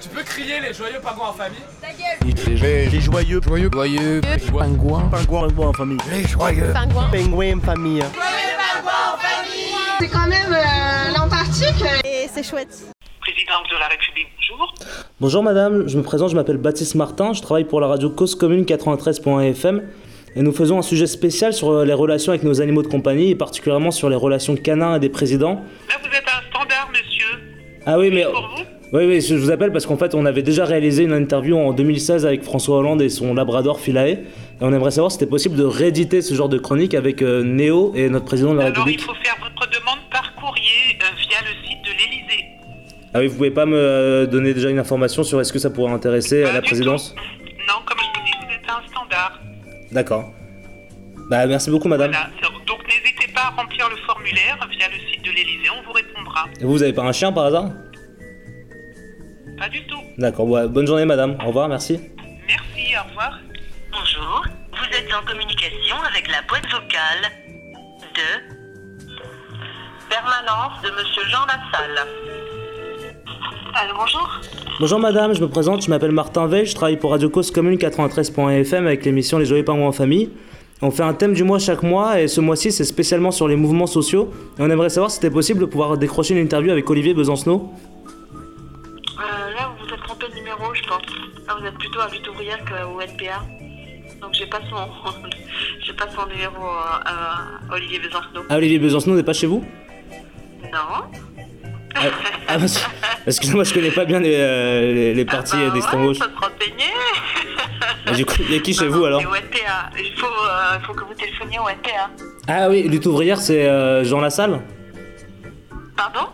Tu peux crier les joyeux pingouins en famille Ta gueule. Les, les joyeux, joyeux, joyeux, pingouins, Pingouin, pingouin en famille. les joyeux, Pingouin Pingouin en famille. C'est quand même euh, l'Antarctique. Et c'est chouette. Présidente de la République, bonjour. Bonjour madame, je me présente, je m'appelle Baptiste Martin, je travaille pour la radio Cause Commune 93.fm et nous faisons un sujet spécial sur euh, les relations avec nos animaux de compagnie et particulièrement sur les relations canins et des présidents. Là, vous êtes un standard, monsieur. Ah oui, mais Pour vous oui, oui, je vous appelle parce qu'en fait on avait déjà réalisé une interview en 2016 avec François Hollande et son labrador Philae et on aimerait savoir si c'était possible de rééditer ce genre de chronique avec euh, Néo et notre président de la Alors, il République. faut faire votre demande par courrier euh, via le site de l'Élysée. Ah oui, vous pouvez pas me euh, donner déjà une information sur est-ce que ça pourrait intéresser à Pas la présidence tout. Non, comme je vous dis, vous êtes un standard. D'accord. Bah merci beaucoup madame. Voilà. Donc, n'hésitez pas à remplir le formulaire via le site de l'Élysée, on vous répondra. Et vous, vous avez pas un chien par hasard? Pas du tout. D'accord, ouais, bonne journée madame, au revoir, merci. Merci, au revoir. Bonjour, vous êtes en communication avec la boîte vocale de permanence de Monsieur Jean Lassalle. Allô, bonjour Bonjour madame, je me présente, je m'appelle Martin Veil, je travaille pour Radio Cause Commune 93.fm avec l'émission Les Joyeux Pingouins en Famille. On fait un thème du mois chaque mois et ce mois-ci c'est spécialement sur les mouvements sociaux. Et on aimerait savoir si c'était possible de pouvoir décrocher une interview avec Olivier Besancenot. Je pense. Là, vous êtes plutôt à Lutte ouvrière qu'au NPA. Donc, j'ai pas son, j'ai pas son numéro euh, à Olivier Besancenot. Ah Olivier Besancenot n'est pas chez vous? Non. Ah, ah, parce- Excusez-moi, je connais pas bien les, euh, les, les partis Ah bah d'extrême ouais, gauche. faut se renseigner. Et Du coup, il y a qui chez Non, vous alors? NPA. Il faut, euh, faut que vous téléphoniez au NPA. Ah oui, lutte ouvrière c'est euh, Jean Lassalle? Pardon?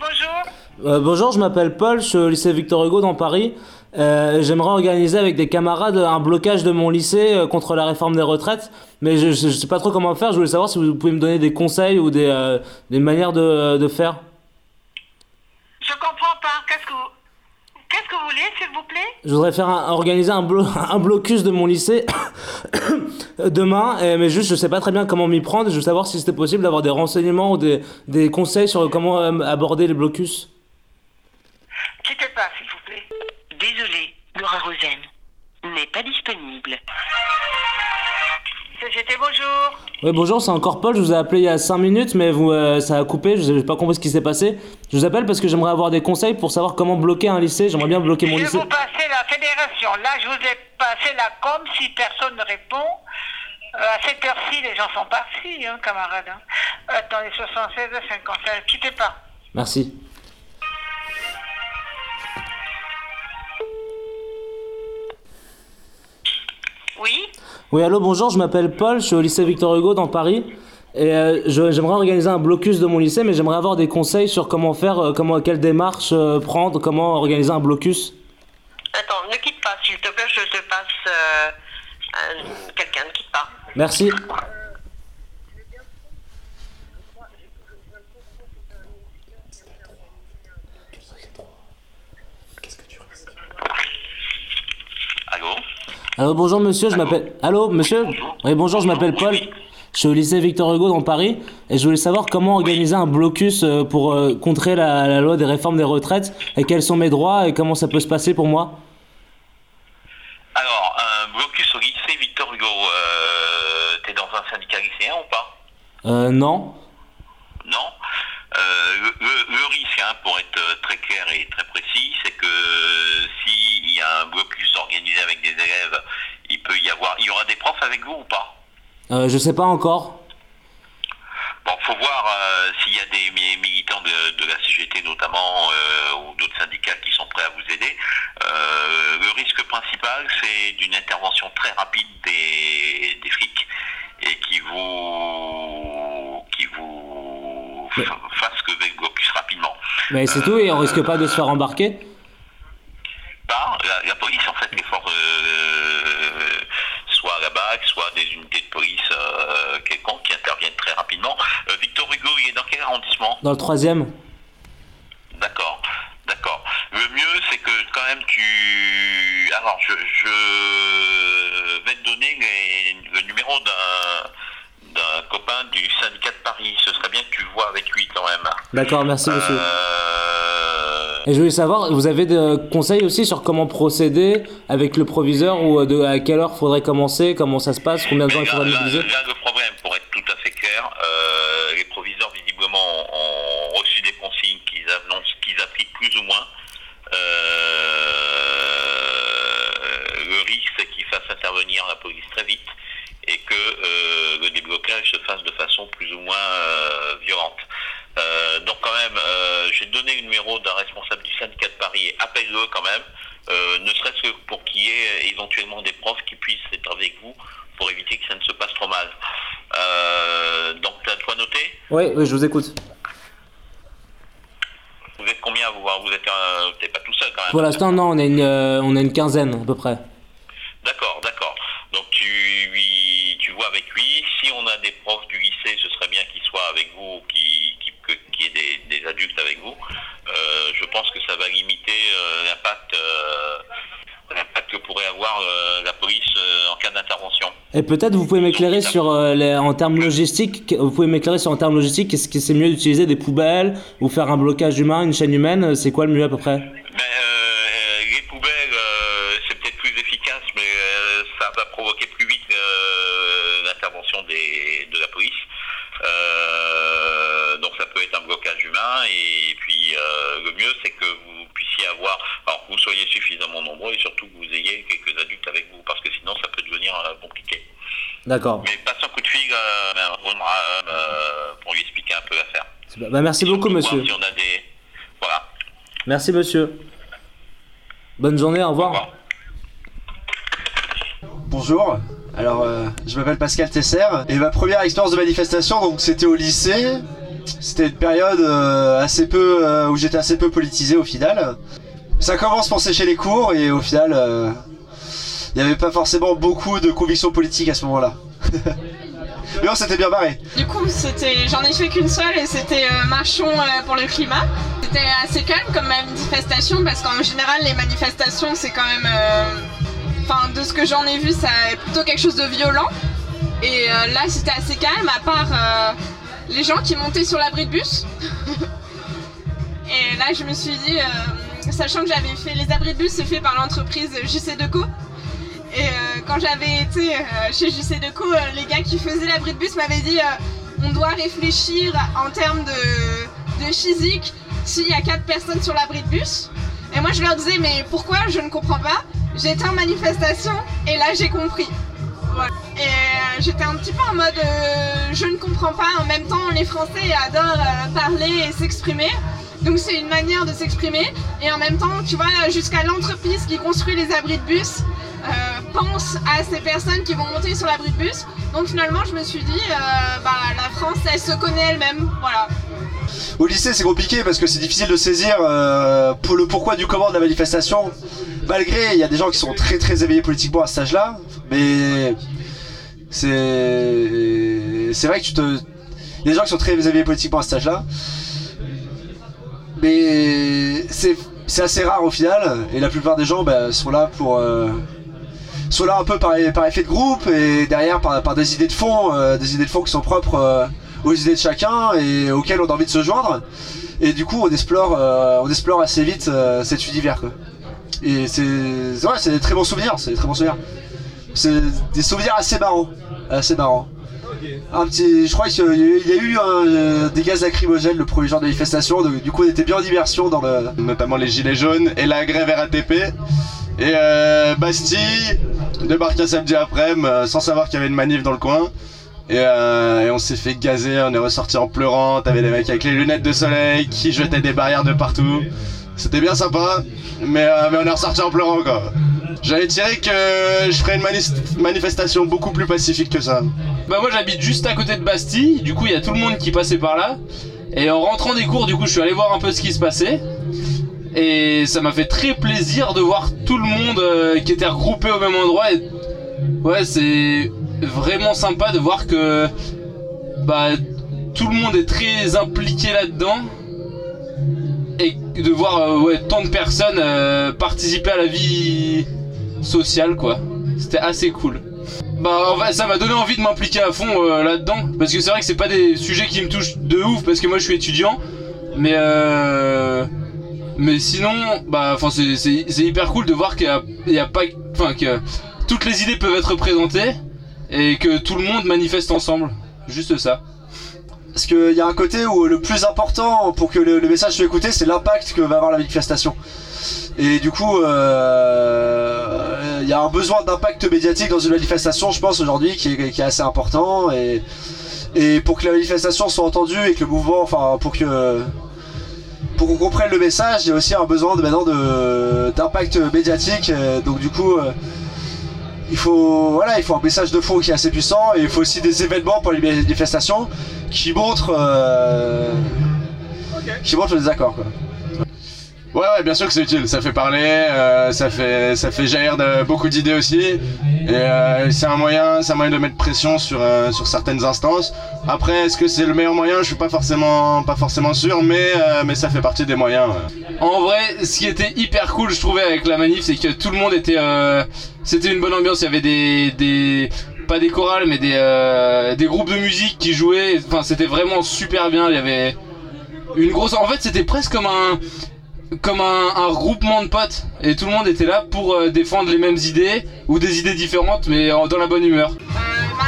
Bonjour. Euh, bonjour, je m'appelle Paul, je suis au lycée Victor Hugo dans Paris. Euh, J'aimerais organiser avec des camarades un blocage de mon lycée euh, contre la réforme des retraites, mais je, je sais pas trop comment faire. Je voulais savoir si vous pouvez me donner des conseils ou des, des manières de, de faire. Je comprends pas. Qu'est-ce que vous... Qu'est-ce que vous voulez, s'il vous plaît? Je voudrais faire un, organiser un, blo un blocus de mon lycée demain, euh, mais juste je sais pas très bien comment m'y prendre. Je veux savoir si c'était possible d'avoir des renseignements ou des, des conseils sur comment euh, aborder les blocus. Quittez pas, s'il vous plaît. Désolé, Laura Rosen n'est pas disponible. CGT, bonjour. Oui, bonjour, c'est encore Paul. Je vous ai appelé il y a 5 minutes, mais vous, euh, ça a coupé. Je n'ai pas compris ce qui s'est passé. Je vous appelle parce que j'aimerais avoir des conseils pour savoir comment bloquer un lycée. J'aimerais bien bloquer mon je lycée. vous passer la fédération. Là, je vous ai passé la com si personne ne répond. Euh, à cette heure-ci, les gens sont partis, hein, camarades. hein. Attendez, 76, 55, quittez pas. Merci. Oui Oui, allô, bonjour, je m'appelle Paul. Je suis au lycée Victor Hugo dans Paris. Et euh, je- j'aimerais organiser un blocus de mon lycée, mais j'aimerais avoir des conseils sur comment faire, euh, comment, quelle démarche euh, prendre, comment organiser un blocus. Attends, ne quitte pas, s'il te plaît, je te passe euh, un- quelqu'un, ne quitte pas. Merci. Allô Allô, bonjour monsieur, je m'appelle. Allô, monsieur Oui, bonjour, je m'appelle Paul. Je suis au lycée Victor Hugo dans Paris et je voulais savoir comment organiser un blocus euh, pour euh, contrer la, la loi des réformes des retraites et quels sont mes droits et comment ça peut se passer pour moi. Alors, un blocus au lycée Victor Hugo, euh, t'es dans un syndicat lycéen ou pas? Euh, non. Non. Le, le- le risque, hein, pour être très clair et très précis, c'est que s'il y a un blocus organisé avec des élèves, peut y avoir, il y aura des profs avec vous ou pas Euh, je sais pas encore. Bon, faut voir euh, s'il y a des mi- militants de, de la CGT notamment euh, ou d'autres syndicats qui sont prêts à vous aider. Euh, le risque principal, c'est d'une intervention très rapide des, des flics et qui vous qui vous Mais- fa- fassent lever le blocus rapidement. Mais c'est tout et on risque pas de se faire embarquer? Par la, la police, en fait, les forces, euh, soit la BAC, soit des unités de police euh, quelconques qui interviennent très rapidement. Euh, Victor Hugo, il est dans quel arrondissement? Dans le troisième D'accord, d'accord. Le mieux, c'est que quand même tu. Alors, je, je vais te donner les- le numéro d'un d'un copain du syndicat de Paris. Ce serait bien que tu le vois avec lui quand même. D'accord, merci monsieur. Euh, Et je voulais savoir, vous avez des conseils aussi sur comment procéder avec le proviseur ou euh, de, à quelle heure faudrait commencer, comment ça se passe, combien de temps il là- mobiliser là, le problème, pour être tout à fait clair, euh, les proviseurs visiblement ont reçu des consignes qu'ils annoncent, qu'ils appliquent plus ou moins. Euh, le risque, c'est qu'ils fassent intervenir la police très vite et que euh, le déblocage se fasse de façon plus ou moins violente. Euh, donc quand même, euh, j'ai donné le numéro d'un responsable du syndicat de Paris, appelle-le quand même, euh, ne serait-ce que pour qu'il y ait éventuellement des profs qui puissent être avec vous pour éviter que ça ne se passe trop mal. Euh, donc t'as de quoi noter? Oui, oui, je vous écoute. Vous êtes combien vous Vous êtes, euh, t'es pas tout seul quand même Pour l'instant, non, on a une, on a une quinzaine à peu près. D'accord, d'accord. Donc tu lui, tu vois avec lui. Si on a des profs du lycée, ce serait bien qu'ils soient avec vous, ou qu'ils qui, que- qu'il y ait des, des adultes avec vous. Euh, je pense que ça va limiter euh, l'impact, euh, l'impact que pourrait avoir euh, la police euh, en cas d'intervention. Et peut-être vous pouvez m'éclairer sur euh, les, en termes logistiques, que- vous pouvez m'éclairer sur en termes logistiques, est-ce que c'est mieux d'utiliser des poubelles ou faire un blocage humain, une chaîne humaine, c'est quoi le mieux à peu près? Ben, euh, les poubelles, euh, c'est peut-être plus efficace, mais euh, ça va provoquer plus vite euh, l'intervention des, de la police. Euh, donc ça peut être un blocage humain et puis euh, le mieux c'est que vous puissiez avoir, alors que vous soyez suffisamment nombreux et surtout que vous ayez quelques adultes avec vous parce que sinon ça peut devenir euh, compliqué. D'accord. Mais passe un coup de fil euh, Rondra, euh, pour lui expliquer un peu l'affaire. Bah, merci beaucoup, Voir monsieur. Si on a des... Voilà. Merci, monsieur. Bonne journée, au revoir. Bonjour, alors euh, je m'appelle Pascal Tesser et ma première expérience de manifestation donc c'était au lycée. C'était une période euh, assez peu euh, où j'étais assez peu politisé au final. Ça commence pour sécher les cours et au final euh, il n'y avait pas forcément beaucoup de convictions politiques à ce moment-là. Mais on s'était bien barré. Du coup, c'était, j'en ai fait qu'une seule et c'était euh, Marchons euh, pour le climat. C'était assez calme comme manifestation parce qu'en général, les manifestations, c'est quand même. euh, Enfin, de ce que j'en ai vu, ça est plutôt quelque chose de violent. Et là, c'était assez calme, à part les gens qui montaient sur l'abri de bus. et là, je me suis dit, sachant que j'avais fait les abris de bus, c'est fait par l'entreprise JC Deco. Et euh, quand j'avais été euh, chez JC Deco, euh, les gars qui faisaient l'abri de bus m'avaient dit on doit réfléchir en termes de, physique s'il y a quatre personnes sur l'abri de bus. Et moi je leur disais mais pourquoi? Je ne comprends pas. J'étais en manifestation et là j'ai compris. Et j'étais un petit peu en mode je ne comprends pas. En même temps les Français adorent parler et s'exprimer. Donc c'est une manière de s'exprimer. Et en même temps, tu vois, jusqu'à l'entreprise qui construit les abris de bus euh, pense à ces personnes qui vont monter sur l'abri de bus. Donc finalement, je me suis dit, euh, bah, la France, elle se connaît elle-même. Voilà. Au lycée, c'est compliqué parce que c'est difficile de saisir euh, le pourquoi du comment de la manifestation. Malgré, il y a des gens qui sont très très éveillés politiquement à cet âge-là, mais c'est c'est vrai que tu te, il y a des gens qui sont très éveillés politiquement à cet âge-là, mais c'est assez rare au final, et la plupart des gens bah, sont là pour euh, sont là un peu par, effet de groupe et derrière par, des idées de fond, euh, des idées de fond qui sont propres euh, aux idées de chacun et auxquelles on a envie de se joindre. Et du coup, on explore, on explore assez vite cet univers. Quoi. Et c'est, ouais, c'est des très bons souvenirs. C'est des très bons souvenirs. C'est des souvenirs assez marrants, assez marrants. Un petit, je crois qu'il y a eu- euh, des gaz lacrymogènes le premier jour de manifestation. donc du coup, on était bien en immersion dans le. notamment les gilets jaunes et la grève RATP. Et euh, Bastille débarque un samedi après, euh, sans savoir qu'il y avait une manif dans le coin. Et, euh, et on s'est fait gazer, on est ressorti en pleurant. T'avais des mecs avec les lunettes de soleil qui jetaient des barrières de partout. C'était bien sympa, mais, euh, mais on est ressorti en pleurant quoi. J'avais tiré que je ferais une manifestation beaucoup plus pacifique que ça. Bah moi j'habite juste à côté de Bastille, du coup il y a tout le monde qui passait par là. Et en rentrant des cours, du coup je suis allé voir un peu ce qui se passait. Et ça m'a fait très plaisir de voir tout le monde euh, qui était regroupé au même endroit. Ouais, c'est vraiment sympa de voir que bah tout le monde est très impliqué là-dedans. De voir euh, tant de personnes euh, participer à la vie sociale quoi. C'était assez cool. Bah, en fait, ça m'a donné envie de m'impliquer à fond euh, là-dedans. Parce que c'est vrai que c'est pas des sujets qui me touchent de ouf, parce que moi je suis étudiant. Mais. Mais sinon, bah, c'est- hyper cool de voir qu'il y y a pas. Enfin, que toutes les idées peuvent être présentées et que tout le monde manifeste ensemble. Juste ça. Parce qu'il y a un côté où le plus important pour que le, message soit écouté, c'est l'impact que va avoir la manifestation. Et du coup, euh, il y a un besoin d'impact médiatique dans une manifestation, je pense, aujourd'hui, qui est, assez important. Et, pour que la manifestation soit entendue et que le mouvement, enfin, pour que pour qu'on comprenne le message, il y a aussi un besoin de maintenant d'impact médiatique. Euh, Donc du coup, euh, il faut voilà, il faut un message de fond qui est assez puissant et il faut aussi des événements pour les manifestations qui montrent euh, qui montrent le désaccord quoi. Ouais, ouais, bien sûr que c'est utile. Ça fait parler, euh, ça fait, ça fait jaillir de, beaucoup d'idées aussi. Et euh, c'est un moyen, c'est un moyen de mettre pression sur, euh, sur certaines instances. Après, est-ce que c'est le meilleur moyen? Je suis pas forcément, pas forcément sûr, mais, euh, mais ça fait partie des moyens. ouais. En vrai, ce qui était hyper cool, je trouvais, avec la manif, c'est que tout le monde était. euh, C'était une bonne ambiance. Il y avait des. des pas des chorales, mais des, euh, des groupes de musique qui jouaient. C'était vraiment super bien. Il y avait une grosse. En fait, c'était presque comme un. Comme de potes. Et tout le monde était là pour euh, défendre les mêmes idées, ou des idées différentes, mais dans la bonne humeur. Bah,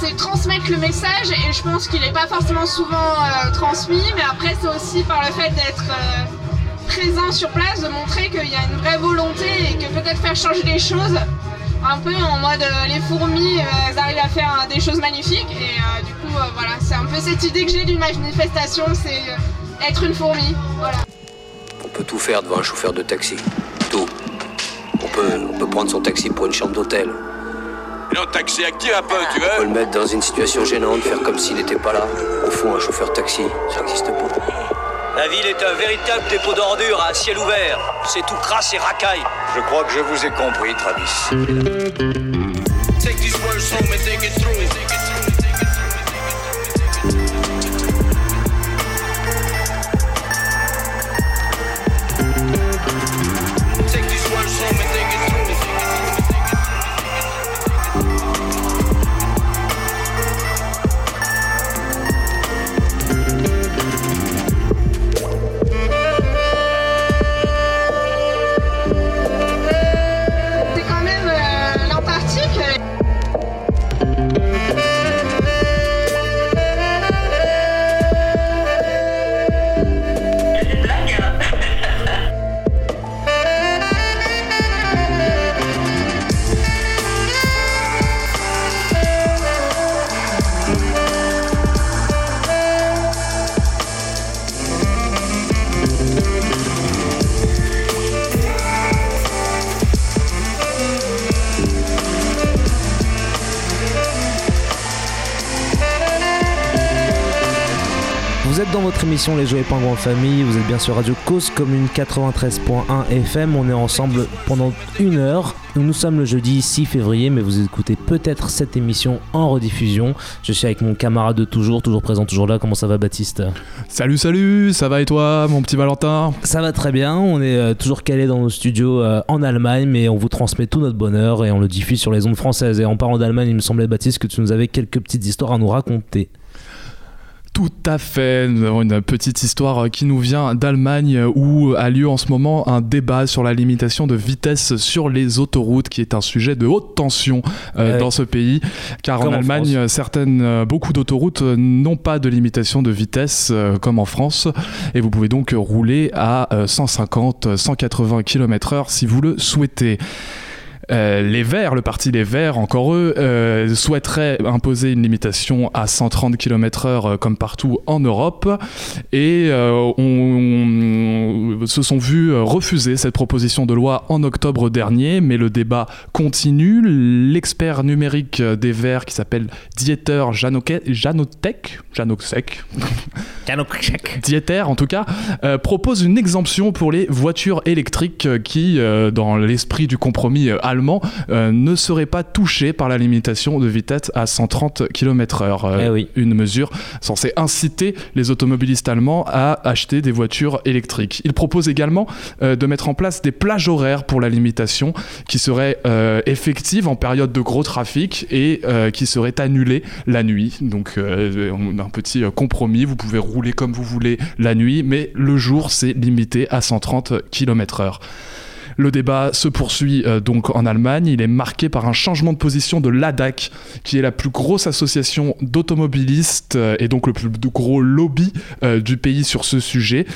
c'est transmettre le message et je pense qu'il n'est pas forcément souvent euh, transmis, mais après c'est aussi par le fait d'être euh, présent sur place, de montrer qu'il y a une vraie volonté et que peut-être faire changer les choses, un peu en mode euh, les fourmis, euh, elles arrivent à faire euh, des choses magnifiques et euh, du coup euh, voilà, c'est un peu cette idée que j'ai d'une manifestation, c'est être une fourmi, voilà. On peut tout faire devant un chauffeur de taxi. Tout. On peut, on peut prendre son taxi pour une chambre d'hôtel. Le taxi active un peu, tu On peut veux le mettre dans une situation gênante, faire comme s'il n'était pas là. Au fond, un chauffeur de taxi, ça n'existe pas. La ville est un véritable dépôt d'ordures à ciel ouvert. C'est tout crasse et racaille. Je crois que je vous ai compris, Travis. Take these words home and think it through. Vous êtes dans votre émission Les Jouets Pingouins en Famille, vous êtes bien sur Radio Cause Commune 93.1 FM, on est ensemble pendant une heure. Nous sommes le jeudi 6 février, mais vous écoutez peut-être cette émission en rediffusion. Je suis avec mon camarade de toujours, toujours présent, toujours là. Comment ça va Baptiste? Salut, salut, ça va et toi, mon petit Valentin? Ça va très bien, on est euh, toujours calé dans nos studios euh, en Allemagne, mais on vous transmet tout notre bonheur et on le diffuse sur les ondes françaises. Et en parlant d'Allemagne, il me semblait Baptiste que tu nous avais quelques petites histoires à nous raconter. Tout à fait, nous avons une petite histoire qui nous vient d'Allemagne où a lieu en ce moment un débat sur la limitation de vitesse sur les autoroutes qui est un sujet de haute tension euh, Ouais. dans ce pays car Comme en Allemagne certaines euh, beaucoup d'autoroutes euh, n'ont pas de limitation de vitesse euh, comme en France et vous pouvez donc rouler à euh, 150 180 km/h si vous le souhaitez. Euh, les Verts, le parti Les Verts, encore eux, euh, souhaiteraient imposer une limitation à 130 km/h euh, comme partout en Europe. Et on, on- se sont vus refuser cette proposition de loi en octobre dernier, mais le débat continue. L'expert numérique des Verts qui s'appelle Dieter Janoke- Janotek, Janoksek, Dieter en tout cas, euh, propose une exemption pour les voitures électriques qui, dans l'esprit du compromis euh, allemand, euh, ne seraient pas touchés par la limitation de vitesse à 130 km/h. Euh, Eh oui. Une mesure censée inciter les automobilistes allemands à acheter des voitures électriques. Il propose également euh, de mettre en place des plages horaires pour la limitation qui seraient effectives en période de gros trafic et qui seraient annulées la nuit. Donc on a un petit compromis, vous pouvez rouler comme vous voulez la nuit, mais le jour c'est limité à 130 km/h. Le débat se poursuit euh, donc en Allemagne. Il est marqué par un changement de position de l'ADAC, qui est la plus grosse association d'automobilistes euh, et donc le plus gros lobby euh, du pays sur ce sujet,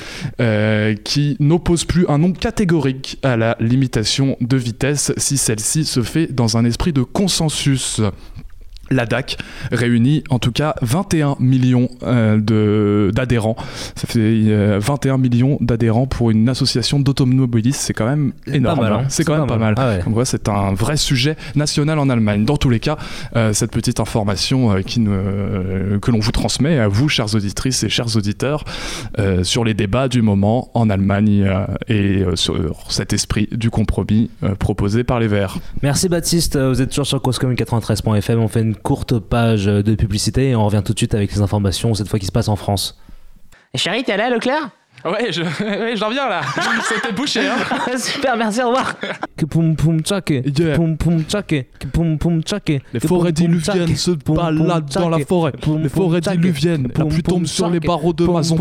qui n'oppose plus un nom catégorique à la limitation de vitesse si celle-ci se fait dans un esprit de consensus. L'ADAC réunit en tout cas 21 millions euh, de- d'adhérents. Ça fait euh, 21 millions d'adhérents pour une association d'automobilistes. C'est quand même énorme. mal, hein. hein. C'est quand même pas mal. Ah ouais. Donc voilà, c'est un vrai sujet national en Allemagne. Dans tous les cas, euh, cette petite information euh, qui ne- euh, que l'on vous transmet à vous, chères auditrices et chers auditeurs, euh, sur les débats du moment en Allemagne euh, et euh, sur cet esprit du compromis euh, proposé par les Verts. Merci Baptiste, vous êtes toujours sur causecommune93.fm, on fait une courte page de publicité et on revient tout de suite avec les informations, cette fois qui se passe en France. Chérie, t'es allé à Leclerc? Ouais, je, ouais, j'en viens là. C'était bouché. Hein. Super, merci, au revoir. Que poum poum tchake, que poum poum tchake, que poum poum tchake. Les forêts diluviennes se baladent dans la forêt. Les forêts diluviennes, la pluie tombe sur les barreaux de maçon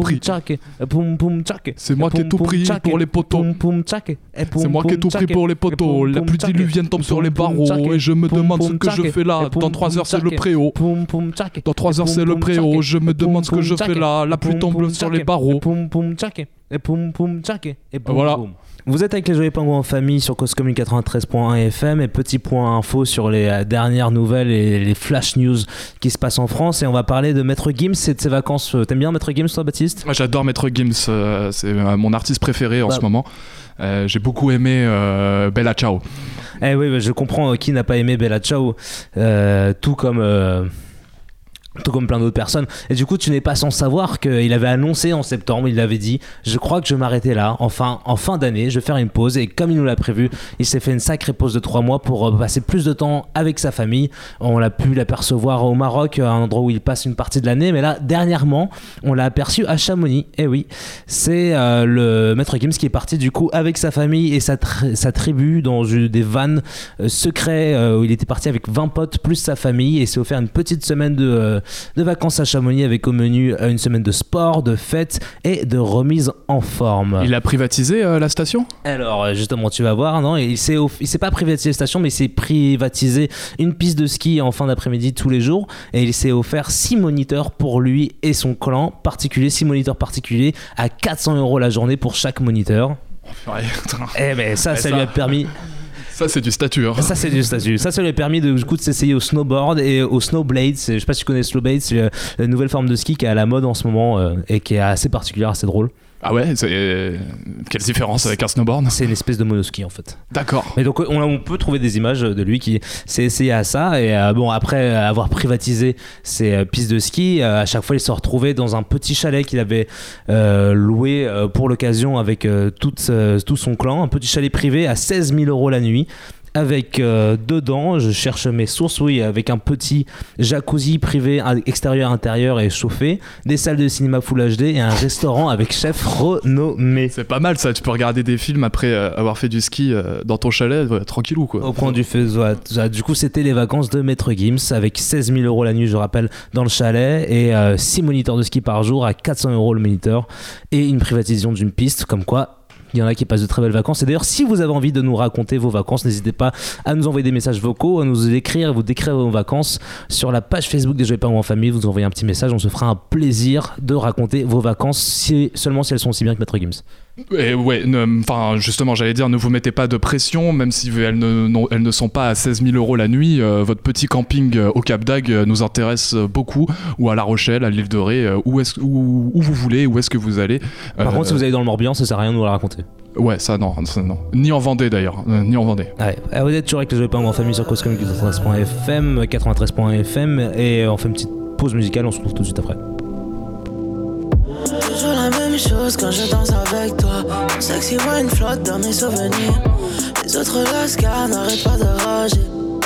poum poum C'est moi qui ai tout pris pour les poteaux. C'est moi qui ai tout pris pour les poteaux. La pluie diluvienne tombe sur les barreaux et je me demande ce que je fais là. Dans 3 poum heures, c'est le préau. poum poum tchake, Dans 3 et heures, c'est le préau. Je me demande ce que je fais là. La pluie tombe sur les barreaux. Et tchake, et poum poum tchake, et poum Voilà. poum. Vous êtes avec les Joyeux Pingouins en famille sur Coscommune 93.1 FM et petit point info sur les euh, dernières nouvelles et les flash news qui se passent en France et on va parler de Maître Gims et de ses vacances. Euh, T'aimes bien Maître Gims toi Baptiste? Moi, J'adore Maître Gims, euh, c'est mon artiste préféré en Bah. ce moment. Euh, J'ai beaucoup aimé euh, Bella Ciao. Eh oui, bah, je comprends qui n'a pas aimé Bella Ciao, euh, tout comme. Euh, tout comme plein d'autres personnes. Et du coup, tu n'es pas sans savoir qu'il avait annoncé en septembre, il avait dit Je crois que je vais m'arrêter là. Enfin, en fin d'année, je vais faire une pause. Et comme il nous l'a prévu, il s'est fait une sacrée pause de trois mois pour euh, passer plus de temps avec sa famille. On l'a pu l'apercevoir au Maroc, à un endroit où il passe une partie de l'année. Mais là, dernièrement, on l'a aperçu à Chamonix. Et oui, c'est euh, le maître Gims qui est parti du coup avec sa famille et sa, sa tribu dans des vannes euh, secrets euh, où il était parti avec 20 potes plus sa famille et s'est offert une petite semaine de, euh, de vacances à Chamonix avec au menu euh, une semaine de sport, de fêtes et de remise en forme. Il a privatisé euh, la station? Alors euh, justement, tu vas voir, non Il s'est off- il s'est pas privatisé la station, mais il s'est privatisé une piste de ski en fin d'après-midi tous les jours, et il s'est offert 6 moniteurs pour lui et son clan particulier, 6 moniteurs particuliers à 400 euros la journée pour chaque moniteur. Ouais. Eh ben ça, Ouais, ça, ça- lui a permis. Ça, c'est du statut. hein. Ça c'est du statut. Ça, ça lui a permis de, du s'essayer au snowboard et au snowblade. Je sais pas si tu connais snowblade, c'est euh, la nouvelle forme de ski qui est à la mode en ce moment euh, et qui est assez particulière, assez drôle. Ah ouais c'est- euh, Quelle différence avec un snowboard? C'est une espèce de monoski en fait. D'accord. Mais donc on, on peut trouver des images de lui qui s'est essayé à ça et euh, bon après avoir privatisé ses euh, pistes de ski, euh, à chaque fois il se retrouvait dans un petit chalet qu'il avait loué pour l'occasion avec toute, tout son clan, un petit chalet privé à 16 000 euros la nuit. Avec euh, dedans, je cherche mes sources, oui, avec un petit jacuzzi privé à- extérieur-intérieur et chauffé, des salles de cinéma Full HD et un restaurant avec chef renommé. C'est pas mal ça, tu peux regarder des films après euh, avoir fait du ski euh, dans ton chalet, tranquillou quoi. Au coin du feu. ouais. Du coup, c'était les vacances de Maître Gims avec 16 000 euros la nuit, je rappelle, dans le chalet et 6 moniteurs de ski par jour à 400 euros le moniteur et une privatisation d'une piste, comme quoi. Il y en a qui passent de très belles vacances. Et d'ailleurs, si vous avez envie de nous raconter vos vacances, n'hésitez pas à nous envoyer des messages vocaux, à nous écrire, vous décrire vos vacances sur la page Facebook des Joyeux Parents en famille. Vous envoyez un petit message, on se fera un plaisir de raconter vos vacances, seulement si elles sont aussi bien que Maître Gims. Et ouais, ne- enfin justement, j'allais dire, ne vous mettez pas de pression, même si elles ne, non- elles ne sont pas à 16 000 euros la nuit. euh, votre petit camping euh, au Cap d'Agde euh, nous intéresse beaucoup, ou à La Rochelle, à l'île de Ré, où, est où, où vous voulez, où est-ce que vous allez. Par contre, si vous allez dans le Morbihan, ça sert à rien de nous le raconter. Ouais, ça non, ça, non. Ni en Vendée d'ailleurs, ni en Vendée. Ouais, Euh, vous êtes toujours avec les Joyeux Parents en famille sur Coscom 93.fm, 93.fm et on fait une petite pause musicale, on se retrouve tout de suite après. Chose quand je danse avec toi. Mon sexy wine flotte dans mes souvenirs. Les Les autres lascars n'arrêtent pas de rager.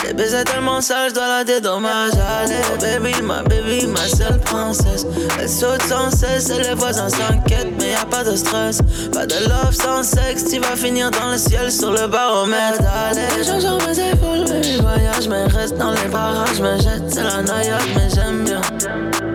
Les baisers tellement sales, je dois la dédommager. Allez, baby, ma baby, ma seule princesse. Elle saute sans cesse et les voisins s'inquiètent, mais y a pas de stress. Pas de love sans sexe, tu vas finir dans le ciel sur le baromètre. Allez, je sur mes épaules, baby, voyage, mais reste dans les barrages, me jette, c'est la noyade, mais j'aime bien.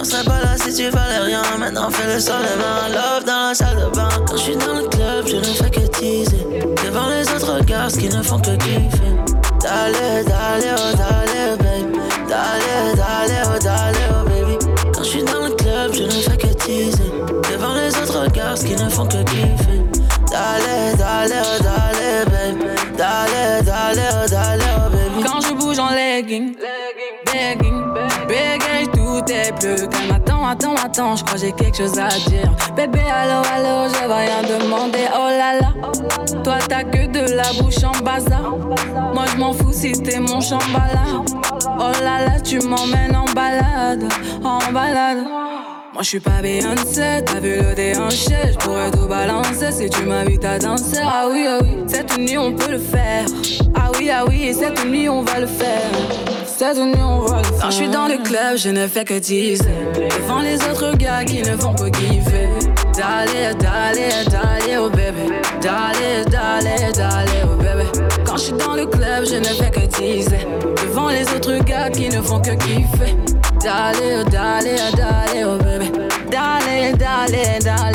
On serait pas là si tu valais rien. Maintenant fais le sol et mains. Love dans la salle de bain. Quand je suis dans le club, je ne fais que teaser. Devant les autres regards, qui ne font que kiffer. Dale, dale, oh dale, baby. Dale, dale, oh dale, oh baby. Quand je suis dans le club, je ne fais que teaser. Devant les autres regards, qui ne font que kiffer. Dale, dale, oh dale, baby. Dale, dale, oh dale, oh baby. Quand je bouge en legging, begging, est plus calme. Attends, attends, attends, je crois j'ai quelque chose à dire. Bébé, allo, allo, je vais rien demander. Oh là là, toi t'as que de la bouche en bazar. Moi je m'en fous si t'es mon chambala. Oh là là, tu m'emmènes en balade, en balade. Moi je suis pas Beyoncé, t'as vu le déhanché, je pourrais tout balancer si tu m'invites à danser. Ah oui, ah oui, cette nuit on peut le faire. Ah oui, ah oui, cette nuit on va le faire. Quand je suis dans le club, je ne fais que teaser. Devant les autres gars qui ne font que kiffer. Dale, dale, dale, oh bébé. Dale, dale, dale, oh bébé. Quand je suis dans le club, je ne fais que teaser. Devant les autres gars qui ne font que kiffer. Dale, dale, dale, oh bébé. Dale, dale, dale,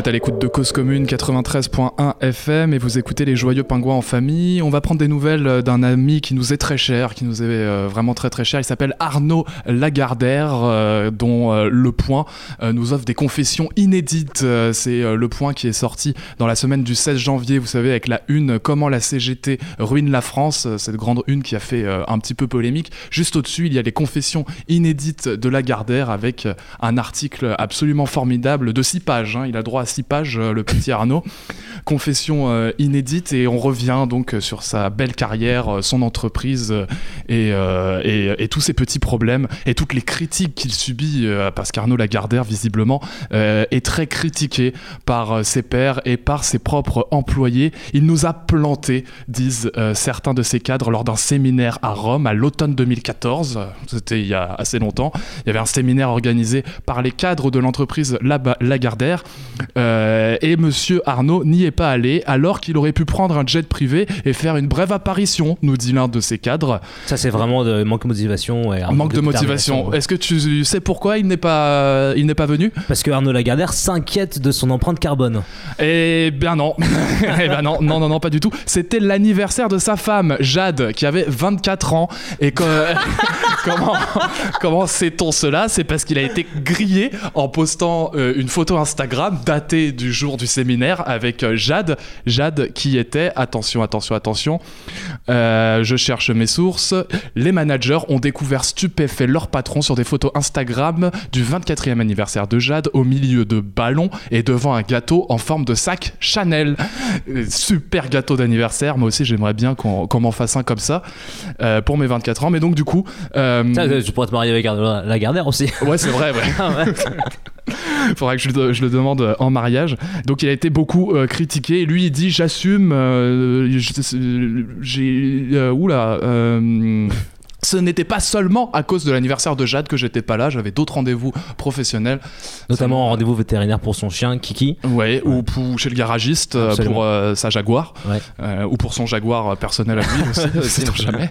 êtes à l'écoute de Cause Commune 93.1 FM et vous écoutez les joyeux pingouins en famille. On va prendre des nouvelles euh, d'un ami qui nous est très cher, qui nous est euh, vraiment très très cher. Il s'appelle Arnaud Lagardère, euh, dont Le Point nous offre des confessions inédites. C'est Le Point qui est sorti dans la semaine du 16 janvier, vous savez, avec la une Comment la CGT ruine la France, cette grande une qui a fait un petit peu polémique. Juste au-dessus, il y a les confessions inédites de Lagardère avec un article absolument formidable de 6 pages. hein. Il a droit à 6 pages, euh, le petit Arnaud. Confession euh, inédite et on revient donc euh, sur sa belle carrière, son entreprise et, et- et tous ses petits problèmes et toutes les critiques qu'il subit parce qu'Arnaud Lagardère visiblement est très critiqué par ses pairs et par ses propres employés. Il nous a planté, disent certains de ses cadres lors d'un séminaire à Rome à l'automne 2014. C'était il y a assez longtemps. Il y avait un séminaire organisé par les cadres de l'entreprise Lagardère euh, et Monsieur Arnaud n'y est pas allé alors qu'il aurait pu prendre un jet privé et faire une brève apparition, nous dit l'un de ses cadres. Ça, c'est vraiment de manque de motivation. Manque de motivation. Est-ce que tu sais pourquoi il n'est pas, il n'est pas venu? Parce que Arnaud Lagardère s'inquiète de son empreinte carbone. Eh bien non. eh ben non, non, non, non, pas du tout. C'était l'anniversaire de sa femme, Jade, qui avait 24 ans. Et que- comment, comment sait-on cela? C'est parce qu'il a été grillé en postant euh, une photo Instagram datée du jour du séminaire avec euh, Jade. Jade qui était, attention, attention, attention, euh, je cherche mes sources. Les managers ont découvert stupéfait leur patron sur des photos Instagram du 24e anniversaire de Jade au milieu de ballons et devant un gâteau en forme de sac Chanel. Euh, Super gâteau d'anniversaire. Moi aussi, j'aimerais bien qu'on m'en fasse un comme ça euh, pour mes 24 ans. Mais donc, du coup. euh, tu pourrais te marier avec Lagardère aussi. Ouais, c'est vrai, ouais. Ah ouais. Faudrait que je, le- demande euh, en mariage. Donc il a été beaucoup euh, critiqué. Lui, il dit j'assume. euh, J'ai. oula. Ce n'était pas seulement à cause de l'anniversaire de Jade que j'étais pas là, j'avais d'autres rendez-vous professionnels. Notamment un rendez-vous vétérinaire pour son chien, Kiki. Ouais, ou pour, chez le garagiste euh, Absolument. pour euh, sa Jaguar, Ouais. Euh, ou pour son Jaguar personnel à lui aussi, sait-on jamais.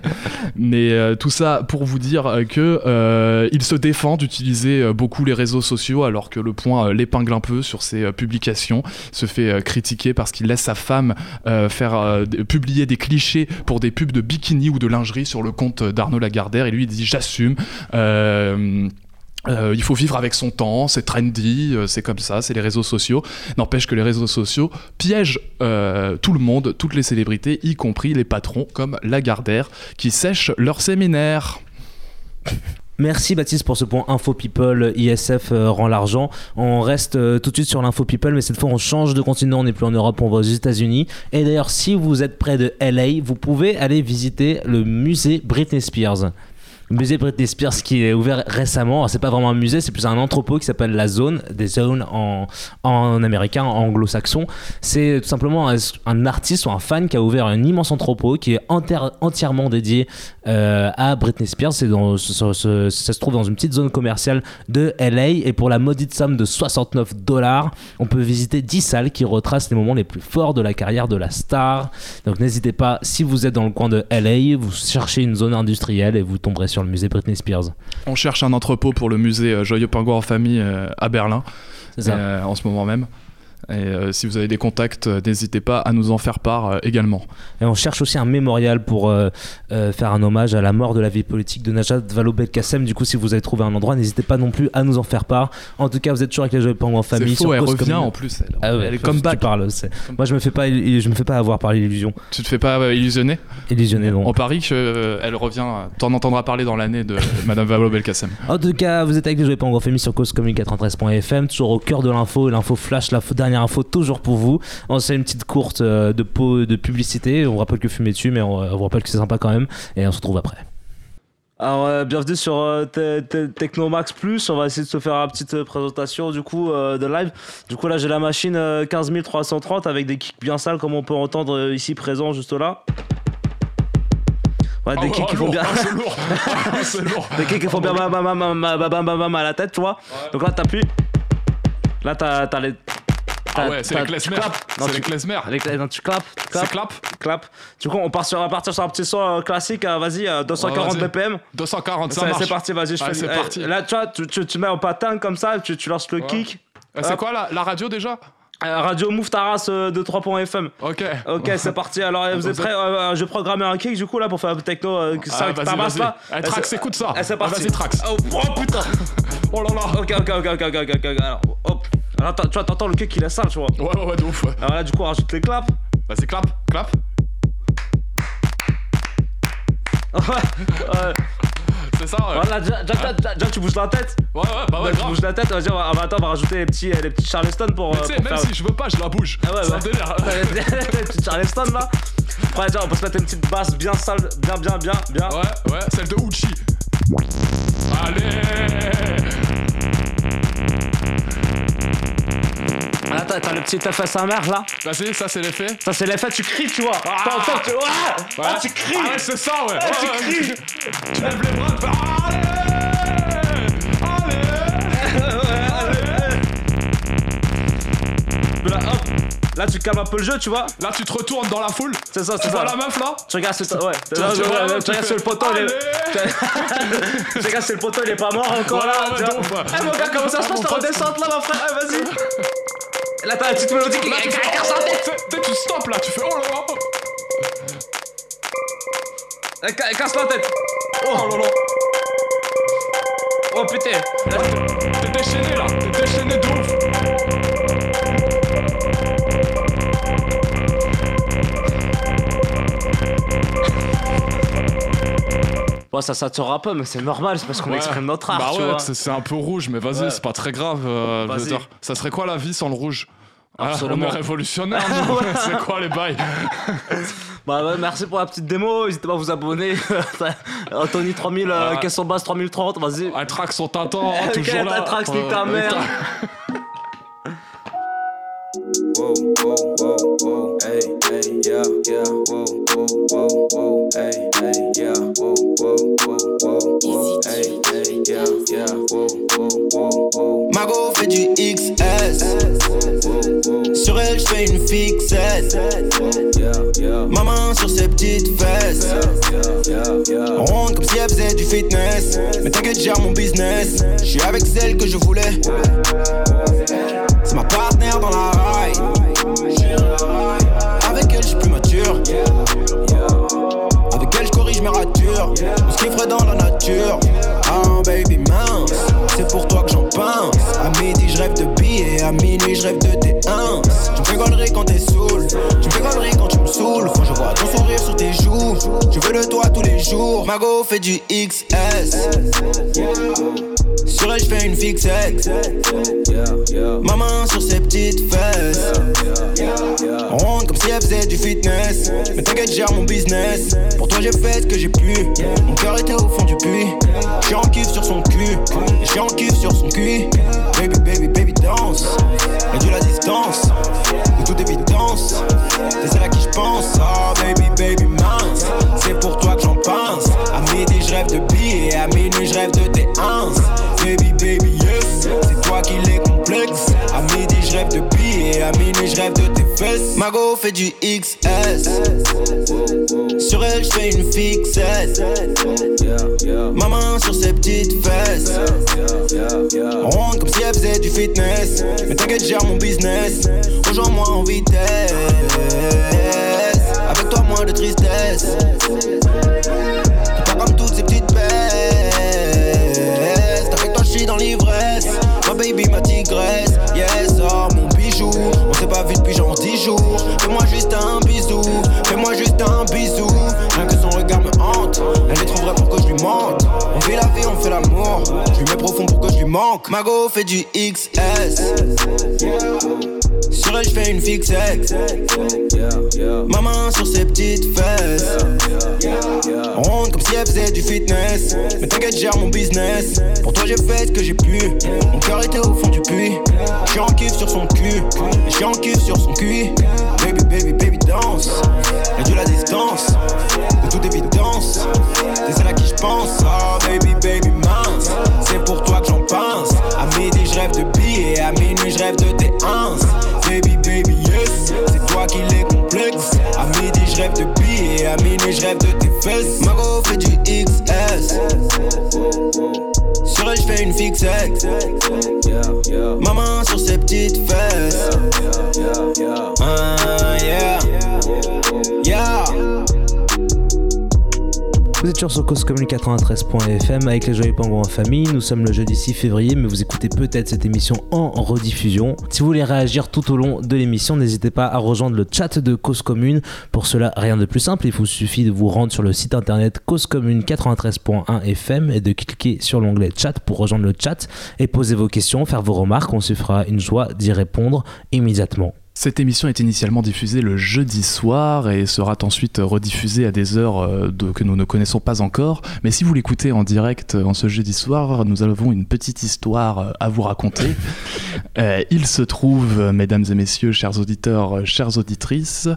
Mais euh, tout ça pour vous dire que il se défend d'utiliser beaucoup les réseaux sociaux alors que le point l'épingle un peu sur ses publications, se fait critiquer parce qu'il laisse sa femme faire publier des clichés pour des pubs de bikini ou de lingerie sur le compte d'Arnaud Lagardère et lui il dit j'assume. Euh, euh, il faut vivre avec son temps, c'est trendy, euh, c'est comme ça, c'est les réseaux sociaux. N'empêche que les réseaux sociaux piègent tout le monde, toutes les célébrités, y compris les patrons comme Lagardère, qui sèchent leur séminaire. Merci Baptiste pour ce point Info People, ISF euh, rend l'argent. On reste euh, tout de suite sur l'Info People, mais cette fois on change de continent, on n'est plus en Europe, on va aux États-Unis. Et d'ailleurs, si vous êtes près de LA, vous pouvez aller visiter le musée Britney Spears. Musée Britney Spears qui est ouvert récemment. C'est pas vraiment un musée, c'est plus un entrepôt qui s'appelle la Zone, des zones en, en américain, en anglo-saxon. C'est tout simplement un, artiste ou un fan qui a ouvert un immense entrepôt qui est entièrement dédié euh, à Britney Spears. C'est dans, ce- ça se trouve dans une petite zone commerciale de LA et pour la maudite somme de 69 dollars, on peut visiter 10 salles qui retracent les moments les plus forts de la carrière de la star. Donc n'hésitez pas, si vous êtes dans le coin de LA, vous cherchez une zone industrielle et vous tomberez sur le musée Britney Spears. On cherche un entrepôt pour le musée euh, Joyeux Pingouin en famille euh, à Berlin euh, en ce moment même. Et euh, si vous avez des contacts, euh, n'hésitez pas à nous en faire part euh, également. Et on cherche aussi un mémorial pour faire un hommage à la mort de la vie politique de Najat Vallaud-Belkacem. Du coup, si vous avez trouvé un endroit, n'hésitez pas non plus à nous en faire part. En tout cas, vous êtes toujours avec les Joyeux Pingouins en famille. faux, sur elle Cause revient Commune. en plus, elle- Ah ouais, elle est parles, c'est- Moi, je me fais pas, je me fais pas avoir par l'illusion. Tu te fais pas illusionner? Illusionner, non. On parie qu'elle revient, t'en entendras parler dans l'année de Madame Valo Belkacem. En tout cas, vous êtes avec les Jouets Pingouins en famille sur Cause Commune 93.fm, toujours au cœur de l'info, l'info flash, l'info dernière dernière info, toujours pour vous. On sait une petite courte de, de publicité. On vous rappelle que fumez dessus, mais on, vous rappelle que c'est sympa quand même. Et on se retrouve après. Alors, bienvenue sur euh, Technomax Plus. On va essayer de se faire une petite présentation du coup de live. Du coup, là, j'ai la machine 15330 avec des kicks bien sales, comme on peut entendre ici présent, juste là. Ouais, des kicks qui font bien. Ah, des kicks qui font bien à la tête, tu vois. Donc là, t'appuies. Là, t'as les. Ah ouais, c'est les klezmer. C'est les klezmer. non, tu clapes. C'est clap Clap. Du coup, on, part sur, partir sur un petit son euh, classique. euh, Vas-y, euh, 240 Ouais, vas-y. BPM. 240, ça C'est- marche. C'est parti, vas-y, je fais c'est eh, parti. Là, tu vois, tu, mets en patin comme ça, tu, lances le kick. Euh, C'est quoi la, radio déjà Euh, Radio Move Taras euh, de 3.fm. Ok. Ok, c'est parti. Alors, euh, vous êtes prêts Euh, Je vais programmer un kick du coup là pour faire un techno. Euh, ça Ah, vas-y, tabasse vas-y. là. Eh, Trax, écoute ça. Eh, c'est Ah, parti. vas-y, Trax. Oh, oh, putain. Oh là là. Ok, ok, ok, ok, ok, ok, ok. Alors, hop. Alors, tu vois, t'entends le kick il est sale, tu vois. Ouais, ouais, ouais, de ouf. ouais. Alors là, du coup, on rajoute les claps. Vas-y, clap, clap. Ouais. C'est ça, ouais. Voilà, déjà, déjà, déjà, déjà, tu bouges la tête. Ouais, ouais, bah ouais, tu grave. bouges la tête. Vas-y, on va, va- attends, on va rajouter les petits, les petits Charleston pour. Euh, tu sais, même faire- si je veux pas, je la bouge. Ah ouais, c'est ouais. un délire. les petites Charleston là. Après, déjà, on peut se mettre une petite basse bien sale, bien, bien, bien, bien. Ouais, ouais, celle de Uchi. Allez t'as t'as le petit effet sa mère là. Vas-y, ça c'est l'effet. Ça, c'est l'effet, tu cries, tu vois. T'entends, tu. Ah, ah, tu cries. Ah ouais, c'est ça, ouais. Ah, tu cries. Tu lèves les bras, tu fais Allez Mais Là, hop. Là, tu calmes un peu le jeu, tu vois. Là, tu te retournes dans la foule. C'est ça, Tu c'est ça. vois la meuf là Tu regardes, c'est ouais. Tu- Là, tu vois tu tu regardes sur le poteau, il est. Tu regardes sur le poteau, il est pas mort encore Voilà, là. ouais, tu vois. ouf, ouais. Eh, mon gars, comment ça se Ah, passe mon ta redescente là, ma frère? Eh, vas-y. Là, t'as la petite mélodie qui la tête. Tu sais, tu stops là, tu fais oh là là. Elle casse la tête. Oh là là. Oh putain. T'es déchaîné là, t'es déchaîné de ouf. Bon, ça sature un peu, mais c'est normal, c'est parce qu'on Ouais. exprime notre art, Bah tu ouais, vois. c'est c'est un peu rouge, mais vas-y, Ouais. c'est pas très grave. euh, je veux Vas-y. dire, ça serait quoi la vie sans le rouge? Ah, on est révolutionnaire, c'est quoi les bails Bah ouais, merci pour la petite démo, n'hésitez pas à vous abonner. Anthony 3000, euh, Ouais. question basse 3030, vas-y. Un track son tintant, Ok, toujours là. t'as trax, nique ta Euh, mère. Whoa, whoa, whoa, whoa, hey, hey, yeah, yeah, whoa, whoa, whoa, whoa, hey, hey, yeah, whoa, whoa, whoa, whoa, hey, hey, yeah, yeah, whoa, whoa, whoa, whoa. Margot fait du XS. Elle, j'fais une fixette. Ma main sur ses petites fesses. Ronde comme si elle faisait du fitness. Mais t'inquiète, gère mon business. J'suis avec celle que je voulais. C'est ma partenaire dans la ride. Avec elle, j'suis plus mature. Avec elle, j'corrige mes ratures. On se kifferait dans la nature. Ah, baby mince, c'est pour toi que j'en pense. À midi, je rêve de billets et à minuit je rêve de quand t'es saoul, tu me fais gaulerie quand tu me saoules. Quand je vois ton sourire sur tes joues, je veux de toi tous les jours. Mago fait du XS. Sur elle, je fais une fixette. Ma main sur ses petites fesses. Ronde comme si elle faisait du fitness. Mais t'inquiète, gère mon business. Pour toi, j'ai fait ce que j'ai pu. Mon cœur était au fond du puits. J'suis en kiff sur son cul. J'suis en kiff sur son cul. Baby, baby, baby, danse. Réduis la distance. De toute évidence. C'est celle à qui je pense. Oh, baby, baby, mince. C'est pour toi que j'en pense. À midi, je rêve de Mago fait du XS. Sur elle, je fais une fixette. Ma main sur ses petites fesses. Ronde comme si elle faisait du fitness. Mais t'inquiète, gère mon business. Rejoins-moi en vitesse. Avec toi, moins de tristesse. On vit la vie, on fait l'amour. Je lui mets profond pour que je lui manque. Mago fait du XS. Sur elle, je fais une fixette. Ma main sur ses petites fesses. Ronde comme si elle faisait du fitness. Mais t'inquiète, gère mon business. Pour toi, j'ai fait ce que j'ai pu. Mon cœur était au fond du puits. J'suis en kiff sur son cul. J'suis en kiff sur son cul. Baby, baby, baby, danse. Réduis la distance. De toute évidence. C'est celle à qui je pense. Oh, baby, baby, mince. C'est pour toi que j'en pense. À midi, je rêve de billets. Et à minuit, je rêve de tes ins. Baby, baby, yes. C'est toi qui les complexe. À midi, je rêve de billets. Et à minuit, je rêve de tes fesses. Mago fait du XS. Sur elle, je fais une fixette. Ma main sur ses petites fesses. Vous êtes sur Cause Commune 93.fm avec les Joyeux Pingouins en famille. Nous sommes le jeudi 6 février, mais vous écoutez peut-être cette émission en rediffusion. Si vous voulez réagir tout au long de l'émission, n'hésitez pas à rejoindre le chat de Cause Commune. Pour cela, rien de plus simple, il vous suffit de vous rendre sur le site internet causecommune 93.1 FM et de cliquer sur l'onglet chat pour rejoindre le chat et poser vos questions, faire vos remarques. On se fera une joie d'y répondre immédiatement. Cette émission est initialement diffusée le jeudi soir et sera ensuite rediffusée à des heures euh, de- que nous ne connaissons pas encore. Mais si vous l'écoutez en direct euh, en ce jeudi soir, nous avons une petite histoire euh, à vous raconter. Euh, il se trouve, mesdames et messieurs, chers auditeurs, chères auditrices,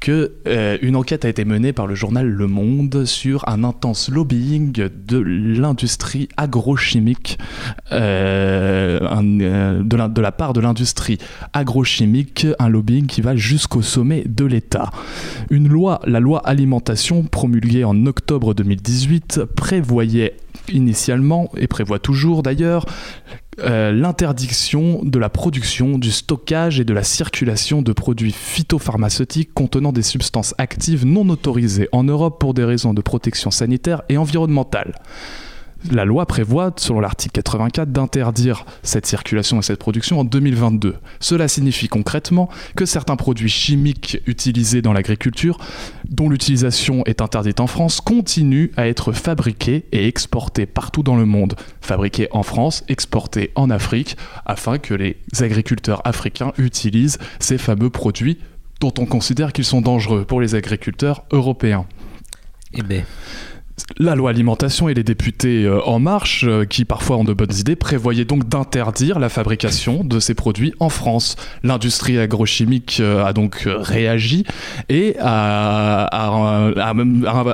que euh, une enquête a été menée par le journal Le Monde sur un intense lobbying de l'industrie agrochimique, euh, un, de, la, de la part de l'industrie agrochimique, un lobbying qui va jusqu'au sommet de l'État. Une loi, la loi alimentation, promulguée en octobre 2018, prévoyait initialement, et prévoit toujours d'ailleurs, euh, l'interdiction de la production, du stockage et de la circulation de produits phytopharmaceutiques contenant des substances actives non autorisées en Europe pour des raisons de protection sanitaire et environnementale. La loi prévoit, selon l'article 84, d'interdire cette circulation et cette production en 2022. Cela signifie concrètement que certains produits chimiques utilisés dans l'agriculture, dont l'utilisation est interdite en France, continuent à être fabriqués et exportés partout dans le monde. Fabriqués en France, exportés en Afrique, afin que les agriculteurs africains utilisent ces fameux produits dont on considère qu'ils sont dangereux pour les agriculteurs européens. Eh ben. La loi alimentation et les députés euh, En Marche, euh, qui parfois ont de bonnes idées, prévoyaient donc d'interdire la fabrication de ces produits en France. L'industrie agrochimique euh, a donc réagi et a,